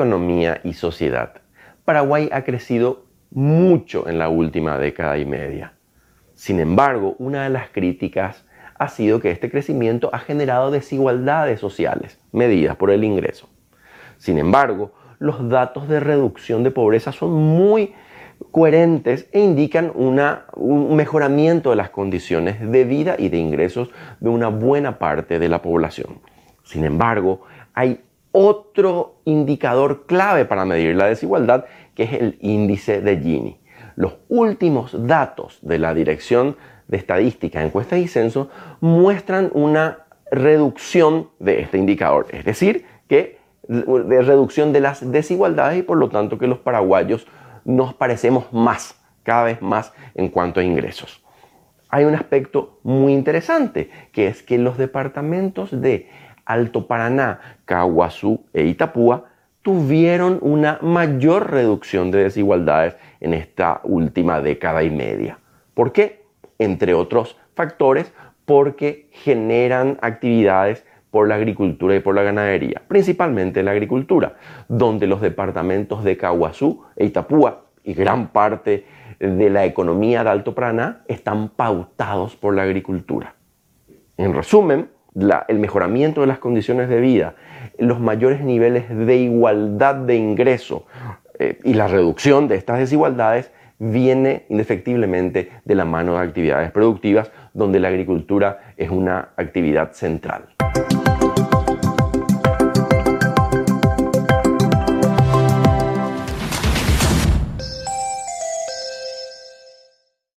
economía y sociedad. Paraguay ha crecido mucho en la última década y media. Sin embargo, una de las críticas ha sido que este crecimiento ha generado desigualdades sociales medidas por el ingreso. Sin embargo, los datos de reducción de pobreza son muy coherentes e indican un mejoramiento de las condiciones de vida y de ingresos de una buena parte de la población. Sin embargo, hay otro indicador clave para medir la desigualdad, que es el índice de Gini. Los últimos datos de la Dirección de Estadística, Encuestas y Censo muestran una reducción de este indicador, es decir, que de reducción de las desigualdades y por lo tanto que los paraguayos nos parecemos más, cada vez más en cuanto a ingresos. Hay un aspecto muy interesante, que es que los departamentos de Alto Paraná, Caguazú e Itapúa tuvieron una mayor reducción de desigualdades en esta última década y media. ¿Por qué? Entre otros factores, porque generan actividades por la agricultura y por la ganadería, principalmente la agricultura, donde los departamentos de Caguazú e Itapúa y gran parte de la economía de Alto Paraná están pautados por la agricultura. En resumen, el mejoramiento de las condiciones de vida, los mayores niveles de igualdad de ingreso eh, y la reducción de estas desigualdades viene indefectiblemente de la mano de actividades productivas donde la agricultura es una actividad central.